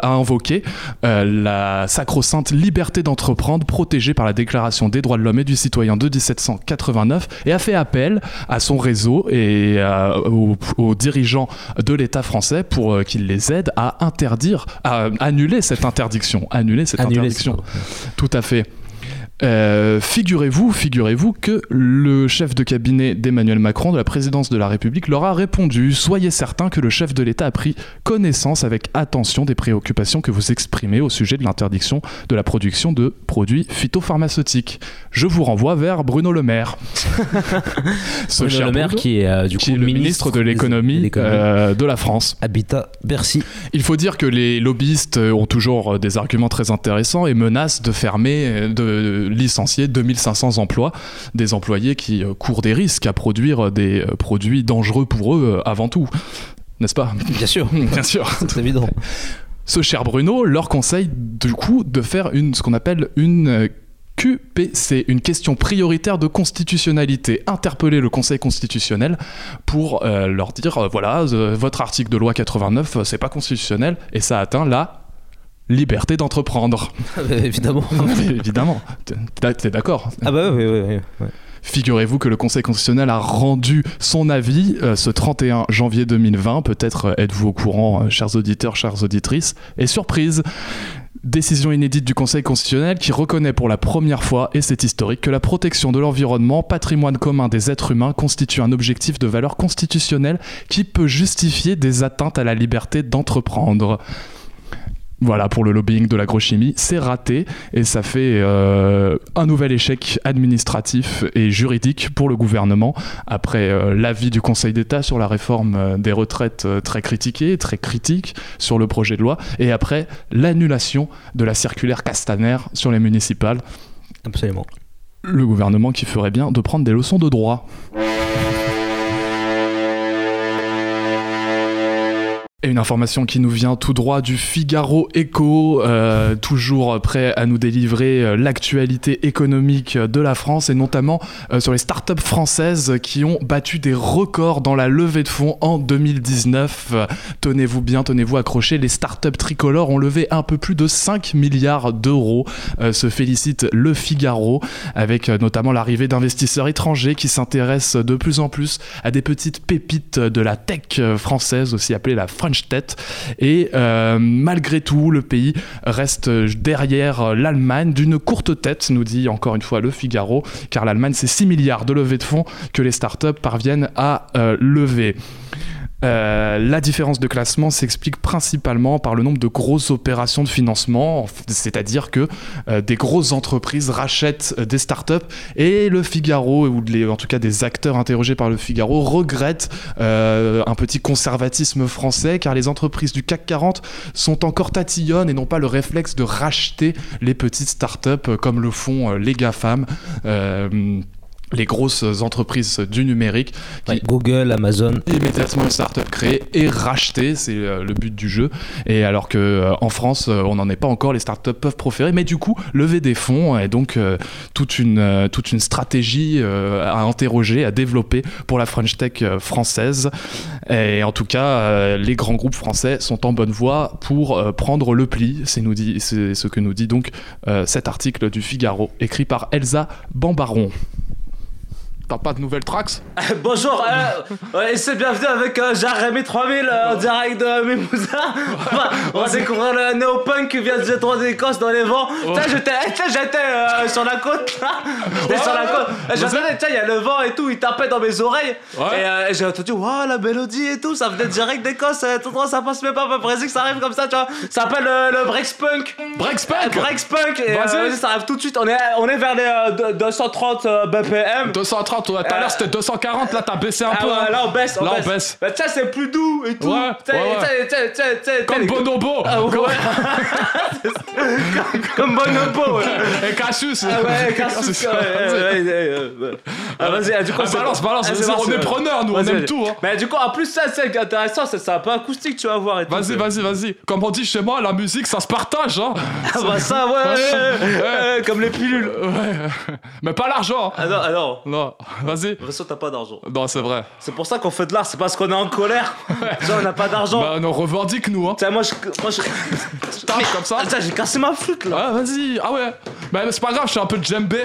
invoqué la sacro-sainte liberté d'entreprendre protégée par la Déclaration des droits de l'homme et du citoyen de 1789 et a fait appel à son réseau et aux, aux dirigeants de l'État français pour qu'ils les aident à interdire, à annuler cette interdiction, annuler cette Annuler, interdiction. Tout à fait. Euh, figurez-vous, figurez-vous que le chef de cabinet d'Emmanuel Macron de la présidence de la République leur a répondu Soyez certain que le chef de l'État a pris connaissance avec attention des préoccupations que vous exprimez au sujet de l'interdiction de la production de produits phytopharmaceutiques. Je vous renvoie vers Bruno Le Maire. Ce Bruno Le Maire Bruno, qui est euh, du coup le ministre de l'économie euh, de la France. Habitat Bercy. Il faut dire que les lobbyistes ont toujours des arguments très intéressants et menacent de fermer, de licencier 2500 emplois, des employés qui euh, courent des risques à produire des euh, produits dangereux pour eux euh, avant tout. N'est-ce pas? Bien sûr. Bien sûr. C'est évident. Ce cher Bruno leur conseille du coup de faire une, ce qu'on appelle une euh, QPC, une question prioritaire de constitutionnalité, interpeller le Conseil constitutionnel pour euh, leur dire euh, voilà, euh, votre article de loi 89, euh, c'est pas constitutionnel et ça atteint la liberté d'entreprendre. Évidemment. Évidemment. T'es- d'accord Ah bah oui, oui, oui. oui. Figurez-vous que le Conseil constitutionnel a rendu son avis euh, ce 31 janvier 2020. Peut-être euh, êtes-vous au courant, euh, chers auditeurs, chères auditrices. Et surprise, décision inédite du Conseil constitutionnel qui reconnaît pour la première fois, et c'est historique, que la protection de l'environnement, patrimoine commun des êtres humains, constitue un objectif de valeur constitutionnelle qui peut justifier des atteintes à la liberté d'entreprendre. Voilà pour le lobbying de l'agrochimie, c'est raté et ça fait euh, un nouvel échec administratif et juridique pour le gouvernement après euh, l'avis du Conseil d'État sur la réforme euh, des retraites très critiquée, très critique sur le projet de loi et après l'annulation de la circulaire Castaner sur les municipales. Absolument. Le gouvernement qui ferait bien de prendre des leçons de droit. Et une information qui nous vient tout droit du Figaro Echo, euh, toujours prêt à nous délivrer euh, l'actualité économique de la France et notamment euh, sur les startups françaises qui ont battu des records dans la levée de fonds en 2019. Euh, tenez-vous bien, tenez-vous accrochés, les startups tricolores ont levé un peu plus de 5 milliards d'euros. Se félicite le Figaro avec notamment l'arrivée d'investisseurs étrangers qui s'intéressent de plus en plus à des petites pépites de la tech française, aussi appelée la French Tech. Et euh, malgré tout, le pays reste derrière l'Allemagne d'une courte tête, nous dit encore une fois le Figaro, car l'Allemagne, c'est 6 milliards de levées de fonds que les startups parviennent à euh, lever. Euh, la différence de classement s'explique principalement par le nombre de grosses opérations de financement, c'est-à-dire que euh, des grosses entreprises rachètent euh, des startups et le Figaro, ou en tout cas des acteurs interrogés par le Figaro, regrettent un petit conservatisme français car les entreprises du CAC 40 sont encore tatillonnes et n'ont pas le réflexe de racheter les petites startups comme le font les GAFAM. Les grosses entreprises du numérique qui Google, Amazon. immédiatement une startup créée et rachetée, c'est euh, le but du jeu. Et alors que euh, en France, euh, on n'en est pas encore, les startups peuvent proférer, mais du coup, lever des fonds est donc euh, toute une euh, toute une stratégie euh, à interroger, à développer pour la French Tech française. Et en tout cas, les grands groupes français sont en bonne voie pour prendre le pli. C'est ce que nous dit donc cet article du Figaro, écrit par Elsa Bambaron. T'as pas de nouvelles tracks? Bonjour, euh, ouais, c'est bienvenue avec euh, Jérémy 3000 euh, en direct de Mimouza. On va, on va découvrir le néo-punk qui vient de G3 d'Écosse dans les vents. Tiens, j'étais tiens, j'étais euh, sur la côte là. J'étais sur la côte. Et J'entendais, tiens, il y a le vent et tout, il tapait dans mes oreilles. Et euh, j'ai entendu, waouh, la mélodie et tout, ça venait direct d'Écosse. euh, Tout droit, ça passe même pas à peu près que ça arrive comme ça, tu vois. Ça s'appelle euh, le Brexpunk. Brexpunk Brexpunk. Et euh, ça arrive tout de suite. On est, on est vers les euh, deux- 230 euh, BPM. 230, tout à l'heure c'était 240, là t'as baissé un Ah peu. ouais, hein. là on baisse, on Là, baisse. on baisse. Bah tiens, c'est plus doux et tout. Ouais, ouais, ouais. Comme Bonobo. Ah ouais. comme, Bonobo. ouais. Et Cassius. Ah ouais, Cassius. ouais, ça, ouais, vas-y. ouais, ouais, ouais. Ah vas-y, du coup Ah, balance, balance, Ah, on est preneurs, nous, on aime tout, hein. Mais du coup, en plus, ça, c'est intéressant, c'est un peu acoustique, tu vas voir. Vas-y, vas-y, vas-y. Comme on dit chez moi, la musique ça se partage. Hein. Ah bah ça, ouais, ouais, ouais, ouais, comme les pilules. Ouais. Mais pas l'argent. Ah non, ah non. Non, vas-y. Façon, t'as pas d'argent. Non, c'est vrai. C'est pour ça qu'on fait de l'art, c'est parce qu'on est en colère. Genre, on n'a pas d'argent. Bah, on revendique nous. Hein. Tiens, moi, je. Moi, je... Comme ça. Tiens, j'ai cassé ma flûte là. Ah, vas-y. Ah ouais. Bah, c'est pas grave, je suis un peu djembé.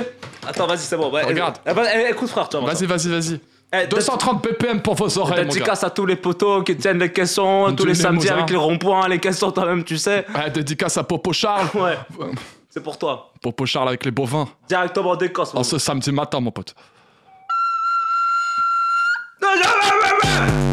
Attends, vas-y, c'est bon. ouais, Regarde. eh, bah, eh, écoute, frère, tu vois. Vas-y, vas-y, vas-y. Eh, 230 ppm pour vos oreilles, mon gars. Dédicace à tous les poteaux qui tiennent les caissons tous les samedis Limousin. avec les ronds-points, les caissons toi-même, tu sais. Ouais, dédicace à Popo Charles. Ouais. C'est pour toi. Popo Charles avec les bovins. Directement d'Écosse. En ce samedi matin, mon pote. Non, Ah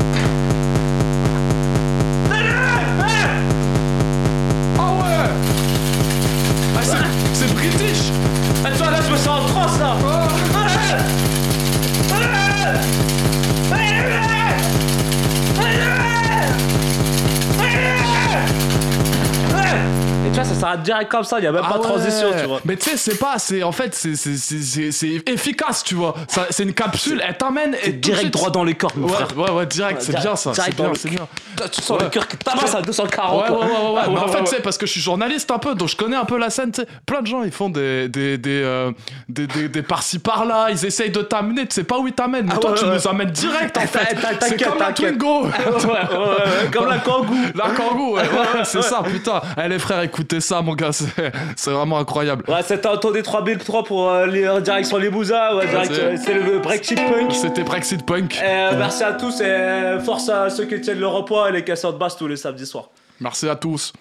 Direct comme ça, il y a même pas de Ah transition, tu vois. Mais tu sais, c'est pas, c'est en fait, c'est c'est- c'est- c'est- c'est efficace, tu vois. C'est une capsule, elle t'amène et direct droit dans les corps, mon ouais, frère. Ouais, ouais, direct, Ouais, c'est bien ça. C'est direct dans bien, c'est bien. Tu sens le cœur qui tabasse à 240. Ouais, ouais, ouais, ouais, ouais. Ah, Mais en ouais, fait, sais, parce que je suis journaliste un peu, donc je connais un peu la scène, tu sais. Plein de gens, ils font des, des, des, euh, des, des, des par-ci par-là, ils essayent de t'amener, tu sais pas où ils t'amènent, mais Ah toi, ouais, tu nous amènes direct, en fait. C'est comme la. Twingo. Ouais, ouais, ouais, comme la Kangoo. La Kangoo, ouais, ouais, ouais, c'est ça, putain. Eh, les frères, écoutez ça, mon gars, c'est vraiment incroyable. Ouais, c'était un tour des 3003 pour euh, les, euh, direction. Ouais, direct, c'est- euh, c'est le Brexit Punk. C'était Brexit Punk. Euh, merci à tous et euh, force à ceux qui tiennent le repas et les casseurs de basse tous les samedis soirs. Merci à tous.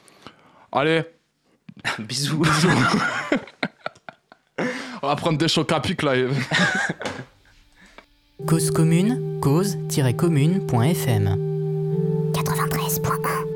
Allez. Bisous. On va prendre des chocs à pic là. Cause commune, cause-commune.fm 93.1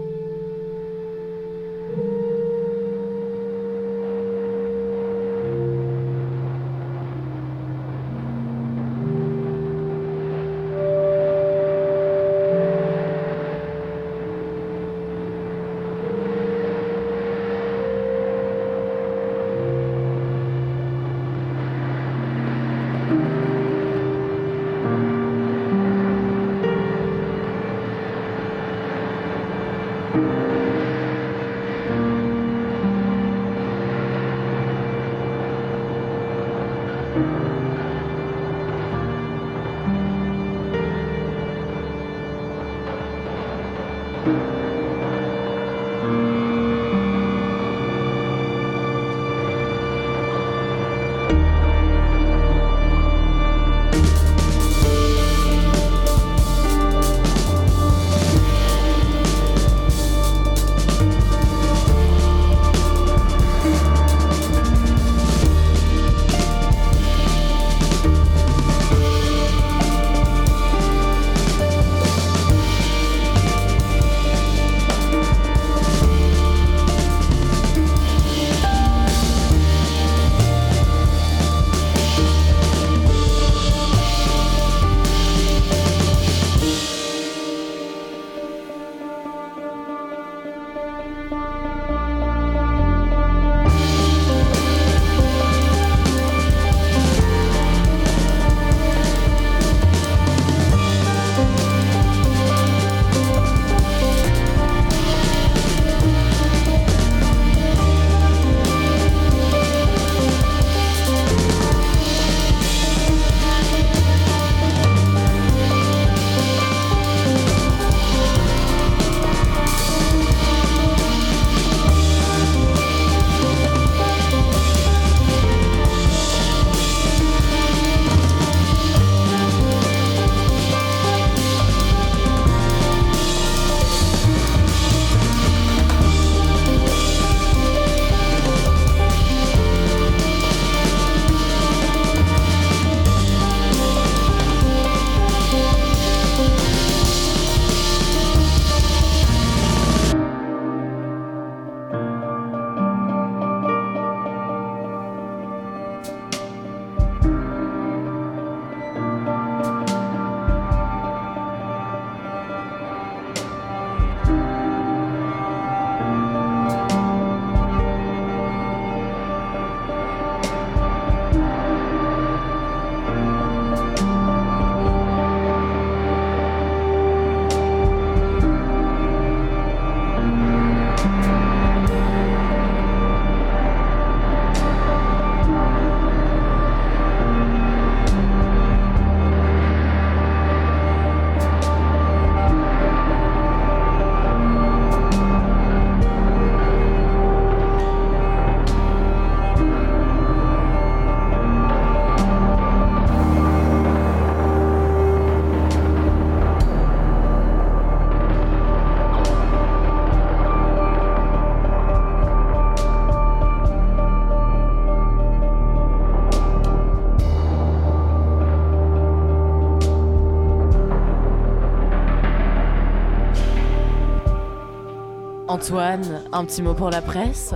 Antoine, un petit mot pour la presse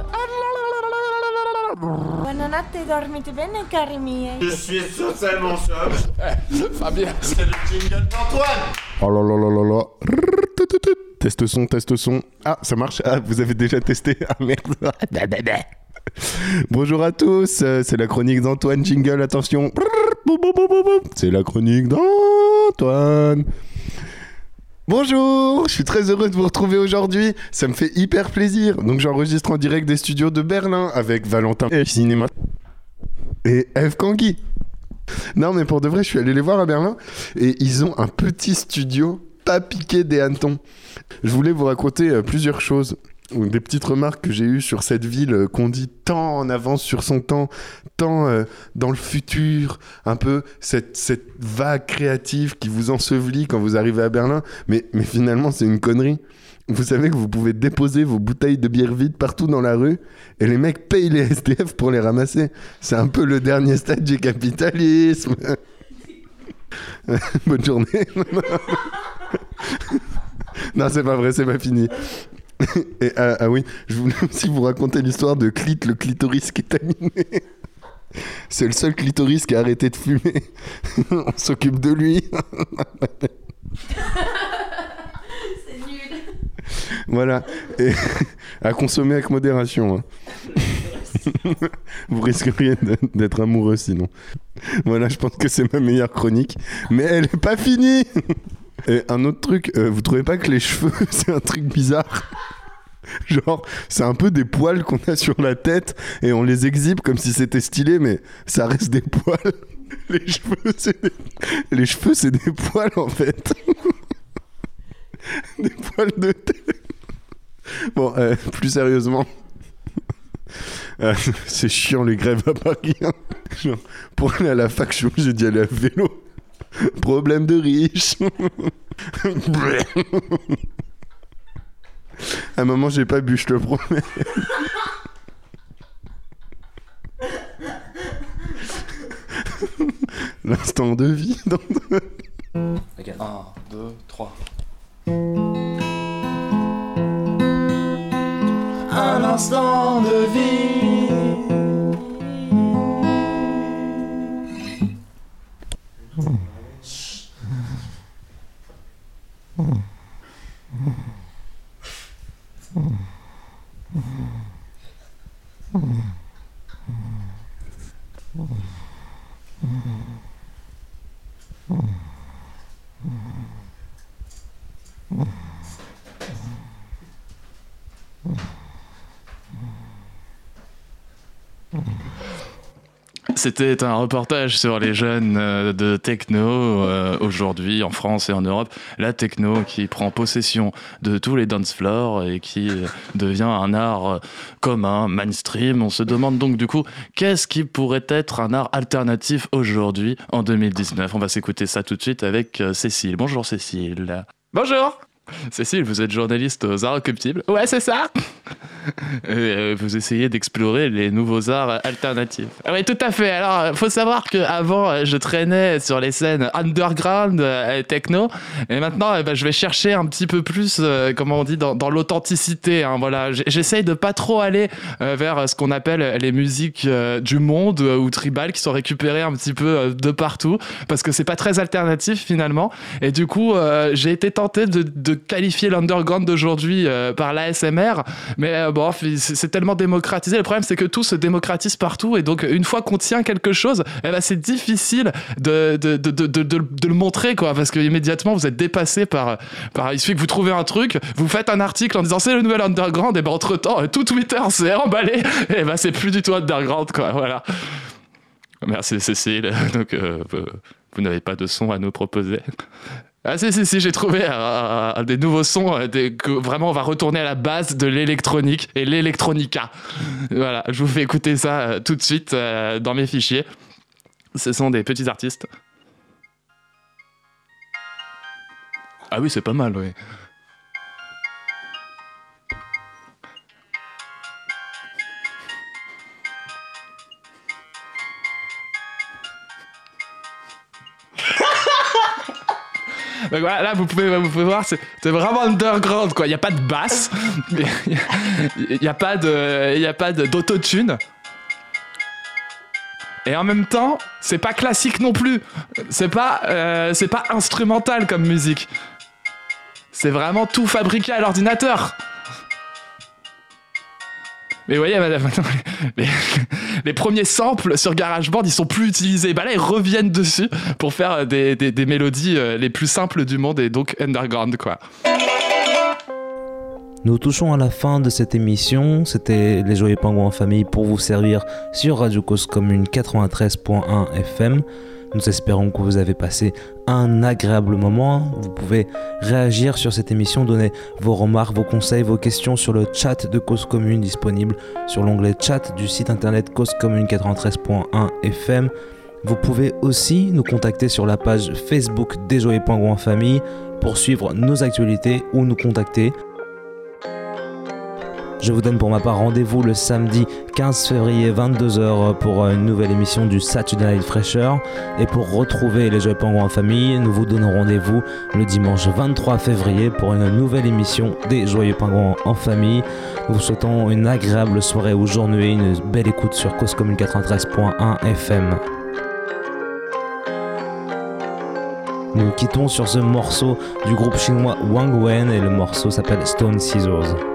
Buonanotte, dormite bene, cari miei. Je suis totalement seul. Fabien. C'est le jingle d'Antoine. Oh là là là là là. Teste son, teste son. Ah, ça marche. Ah, vous avez déjà testé. Ah merde. Bonjour à tous, euh, c'est la chronique d'Antoine. Jingle, attention. C'est la chronique d'Antoine. Bonjour, je suis très heureux de vous retrouver aujourd'hui. Ça me fait hyper plaisir. Donc j'enregistre en direct des studios de Berlin avec Valentin et Cinéma et Eve Kangui. Non, mais pour de vrai, je suis allé les voir à Berlin et ils ont un petit studio pas piqué des hannetons. Je voulais vous raconter euh, plusieurs choses, des petites remarques que j'ai eues sur cette ville euh, qu'on dit tant en avance sur son temps, tant euh, dans le futur, un peu cette, cette vague créative qui vous ensevelit quand vous arrivez à Berlin, mais, mais finalement c'est une connerie. Vous savez que vous pouvez déposer vos bouteilles de bière vides partout dans la rue et les mecs payent les SDF pour les ramasser. C'est un peu le dernier stade du capitalisme. Bonne journée. non, c'est pas vrai, c'est pas fini. Et, ah, ah oui, je voulais aussi vous raconter l'histoire de Clit, le clitoris qui est animé. C'est le seul clitoris qui a arrêté de fumer. On s'occupe de lui. C'est nul. Voilà. Et à consommer avec modération. hein. Vous risqueriez d'être amoureux sinon. Voilà, je pense que c'est ma meilleure chronique. Mais elle est pas finie Un autre truc, euh, vous trouvez pas que les cheveux, c'est un truc bizarre? Genre, c'est un peu des poils qu'on a sur la tête et on les exhibe comme si c'était stylé, mais ça reste des poils. Les cheveux, c'est des... Les cheveux, c'est des poils en fait. des poils de tête. Bon, euh, plus sérieusement. Euh, c'est chiant les grèves à Paris. hein. Genre, pour aller à la fac, je suis obligé d'y aller à vélo. Problème de riche. à un moment, j'ai pas bu, je te le promets. L'instant de vie. dans- Ok, 1, 2, 3. Un instant de vie. Mm-hmm. C'était un reportage sur les jeunes euh, de techno euh, aujourd'hui en France et en Europe. La techno qui prend possession de tous les dance floors et qui euh, devient un art commun, mainstream. On se demande donc du coup qu'est-ce qui pourrait être un art alternatif aujourd'hui en 2019. On va s'écouter ça tout de suite avec Cécile. Bonjour Cécile. Bonjour. Cécile, vous êtes journaliste aux arts occultibles. Ouais, c'est ça. Et, euh, vous essayez d'explorer les nouveaux arts alternatifs. Ah oui, tout à fait. Alors, euh, faut savoir qu'avant, euh, je traînais sur les scènes underground euh, techno, et maintenant, bah, je vais chercher un petit peu plus, comment on dit, dans, l'authenticité. hein, voilà, j'essaye de pas trop aller vers ce qu'on appelle les musiques du monde ou tribales qui sont récupérées un petit peu de partout, parce que c'est pas très alternatif finalement. Et du coup, j'ai été tenté de, de qualifier l'underground d'aujourd'hui par l'ASMR, mais c'est tellement démocratisé. Le problème, c'est que tout se démocratise partout, et donc une fois qu'on tient quelque chose, eh ben, c'est difficile de, de, de, de, le montrer, quoi, parce que immédiatement vous êtes dépassé par, par. Il suffit que vous trouvez un truc, vous faites un article en disant c'est le nouvel underground, et ben entre temps, tout Twitter s'est emballé, et ben c'est plus du tout underground, quoi, voilà. Merci Cécile. Donc, euh, vous n'avez pas de son à nous proposer ah si si si j'ai trouvé des nouveaux sons euh, que vraiment on va retourner à la base de l'électronique et l'électronica. Voilà, je vous fais écouter ça euh, tout de suite euh, dans mes fichiers. Ce sont des petits artistes. Ah oui, c'est pas mal, oui. Donc voilà, là, vous pouvez, vous pouvez voir, c'est vraiment underground, quoi. Il n'y a pas de basse, il n'y a a pas d'autotune. Et en même temps, c'est pas classique non plus. C'est pas, euh, c'est pas instrumental comme musique. C'est vraiment tout fabriqué à l'ordinateur. Mais vous voyez, madame, les, les premiers samples sur GarageBand, ils sont plus utilisés. Bah là, ils reviennent dessus pour faire des mélodies euh, les plus simples du monde et donc underground, quoi. Nous touchons à la fin de cette émission. C'était Les Joyeux Pingouins en famille pour vous servir sur Radio Cause Commune 93.1 FM. Nous espérons que vous avez passé un agréable moment. Vous pouvez réagir sur cette émission, donner vos remarques, vos conseils, vos questions sur le chat de Cause Commune disponible sur l'onglet chat du site internet causecommune 93.1 FM. Vous pouvez aussi nous contacter sur la page Facebook Pingouins en famille pour suivre nos actualités ou nous contacter. Je vous donne pour ma part rendez-vous le samedi 15 février 22h pour une nouvelle émission du Saturday Night Fresher. Et pour retrouver les Joyeux Pingouins en famille, nous vous donnons rendez-vous le dimanche 23 février pour une nouvelle émission des Joyeux Pingouins en famille. Nous vous souhaitons une agréable soirée ou journée, une belle écoute sur Cause Commune 93.1 FM. Nous quittons sur ce morceau du groupe chinois Wang Wen et le morceau s'appelle Stone Scissors.